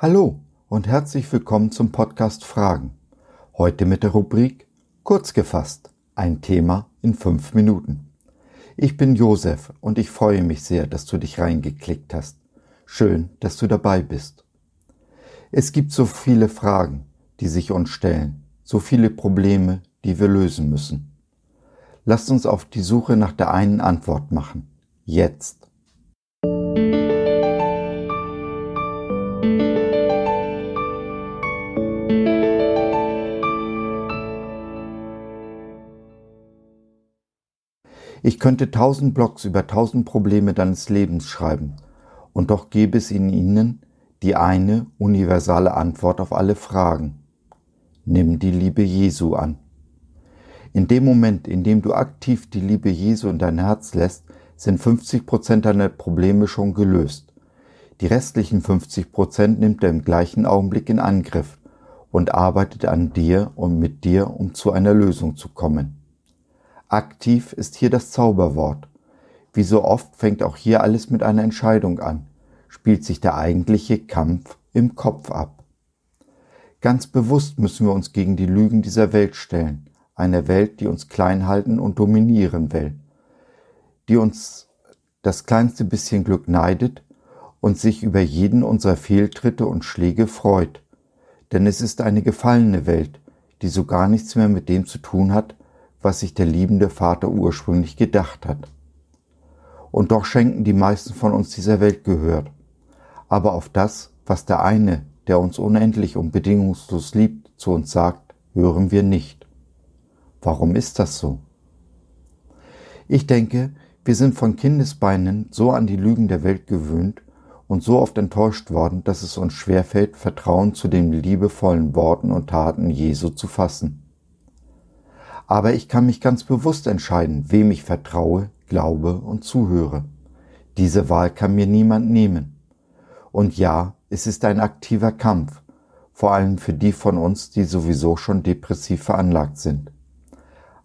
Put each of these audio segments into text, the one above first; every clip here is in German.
Hallo und herzlich willkommen zum Podcast Fragen. Heute mit der Rubrik Kurz gefasst, ein Thema in fünf Minuten. Ich bin Josef und ich freue mich sehr, dass du dich reingeklickt hast. Schön, dass du dabei bist. Es gibt so viele Fragen, die sich uns stellen, so viele Probleme, die wir lösen müssen. Lasst uns auf die Suche nach der einen Antwort machen. Jetzt. Ich könnte tausend Blogs über tausend Probleme deines Lebens schreiben, und doch gäbe es in ihnen die eine universale Antwort auf alle Fragen. Nimm die Liebe Jesu an. In dem Moment, in dem du aktiv die Liebe Jesu in dein Herz lässt, sind 50 Prozent deiner Probleme schon gelöst. Die restlichen 50 Prozent nimmt er im gleichen Augenblick in Angriff und arbeitet an dir und mit dir, um zu einer Lösung zu kommen. Aktiv ist hier das Zauberwort. Wie so oft fängt auch hier alles mit einer Entscheidung an, spielt sich der eigentliche Kampf im Kopf ab. Ganz bewusst müssen wir uns gegen die Lügen dieser Welt stellen, einer Welt, die uns klein halten und dominieren will, die uns das kleinste bisschen Glück neidet und sich über jeden unserer Fehltritte und Schläge freut. Denn es ist eine gefallene Welt, die so gar nichts mehr mit dem zu tun hat, was sich der liebende Vater ursprünglich gedacht hat. Und doch schenken die meisten von uns dieser Welt gehört. Aber auf das, was der eine, der uns unendlich und bedingungslos liebt, zu uns sagt, hören wir nicht. Warum ist das so? Ich denke, wir sind von Kindesbeinen so an die Lügen der Welt gewöhnt und so oft enttäuscht worden, dass es uns schwerfällt, Vertrauen zu den liebevollen Worten und Taten Jesu zu fassen. Aber ich kann mich ganz bewusst entscheiden, wem ich vertraue, glaube und zuhöre. Diese Wahl kann mir niemand nehmen. Und ja, es ist ein aktiver Kampf, vor allem für die von uns, die sowieso schon depressiv veranlagt sind.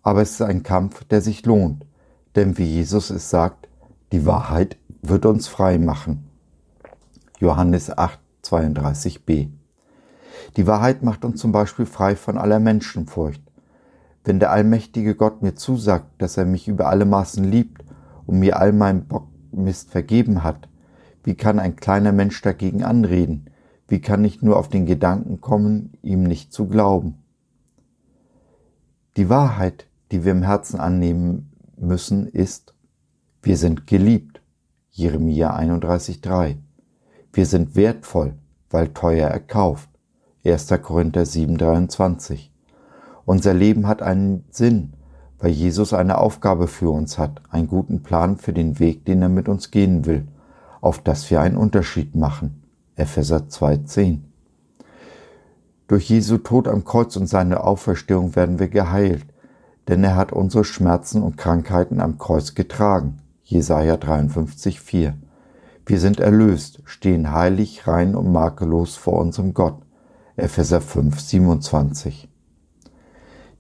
Aber es ist ein Kampf, der sich lohnt, denn wie Jesus es sagt, die Wahrheit wird uns frei machen. Johannes 8, 32b. Die Wahrheit macht uns zum Beispiel frei von aller Menschenfurcht, wenn der allmächtige Gott mir zusagt, dass er mich über alle Maßen liebt und mir all mein Bockmist vergeben hat, wie kann ein kleiner Mensch dagegen anreden? Wie kann ich nur auf den Gedanken kommen, ihm nicht zu glauben? Die Wahrheit, die wir im Herzen annehmen müssen, ist, wir sind geliebt. Jeremia 31,3. Wir sind wertvoll, weil teuer erkauft. 1. Korinther 7,23. Unser Leben hat einen Sinn, weil Jesus eine Aufgabe für uns hat, einen guten Plan für den Weg, den er mit uns gehen will, auf dass wir einen Unterschied machen. Epheser 2,10. Durch Jesu Tod am Kreuz und seine Auferstehung werden wir geheilt, denn er hat unsere Schmerzen und Krankheiten am Kreuz getragen. Jesaja 53,4. Wir sind erlöst, stehen heilig, rein und makellos vor unserem Gott. Epheser 5, 27.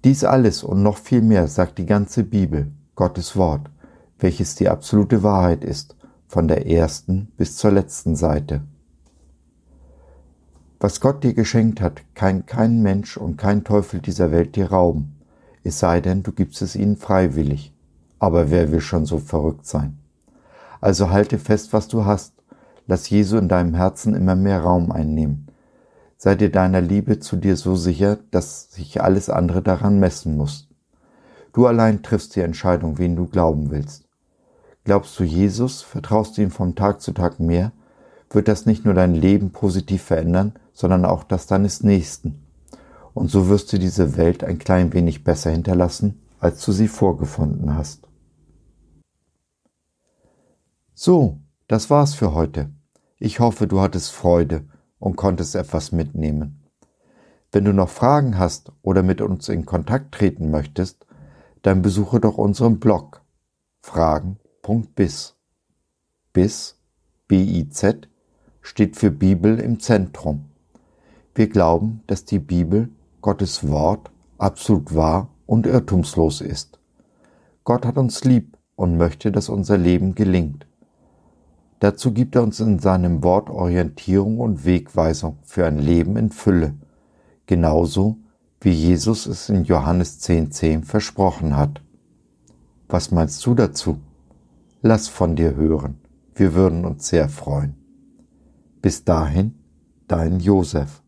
Dies alles und noch viel mehr sagt die ganze Bibel, Gottes Wort, welches die absolute Wahrheit ist, von der ersten bis zur letzten Seite. Was Gott dir geschenkt hat, kann kein Mensch und kein Teufel dieser Welt dir rauben, es sei denn, du gibst es ihnen freiwillig. Aber wer will schon so verrückt sein? Also halte fest, was du hast, lass Jesu in deinem Herzen immer mehr Raum einnehmen, sei dir deiner Liebe zu dir so sicher, dass sich alles andere daran messen muss. Du allein triffst die Entscheidung, wen du glauben willst. Glaubst du Jesus, vertraust du ihm vom Tag zu Tag mehr, wird das nicht nur dein Leben positiv verändern, sondern auch das deines Nächsten. Und so wirst du diese Welt ein klein wenig besser hinterlassen, als du sie vorgefunden hast. So, das war's für heute. Ich hoffe, du hattest Freude und konntest etwas mitnehmen. Wenn du noch Fragen hast oder mit uns in Kontakt treten möchtest, dann besuche doch unseren Blog fragen.biz. Biz, B-I-Z, steht für Bibel im Zentrum. Wir glauben, dass die Bibel, Gottes Wort, absolut wahr und irrtumslos ist. Gott hat uns lieb und möchte, dass unser Leben gelingt. Dazu gibt er uns in seinem Wort Orientierung und Wegweisung für ein Leben in Fülle, genauso wie Jesus es in Johannes 10.10 10 versprochen hat. Was meinst du dazu? Lass von dir hören. Wir würden uns sehr freuen. Bis dahin, dein Josef.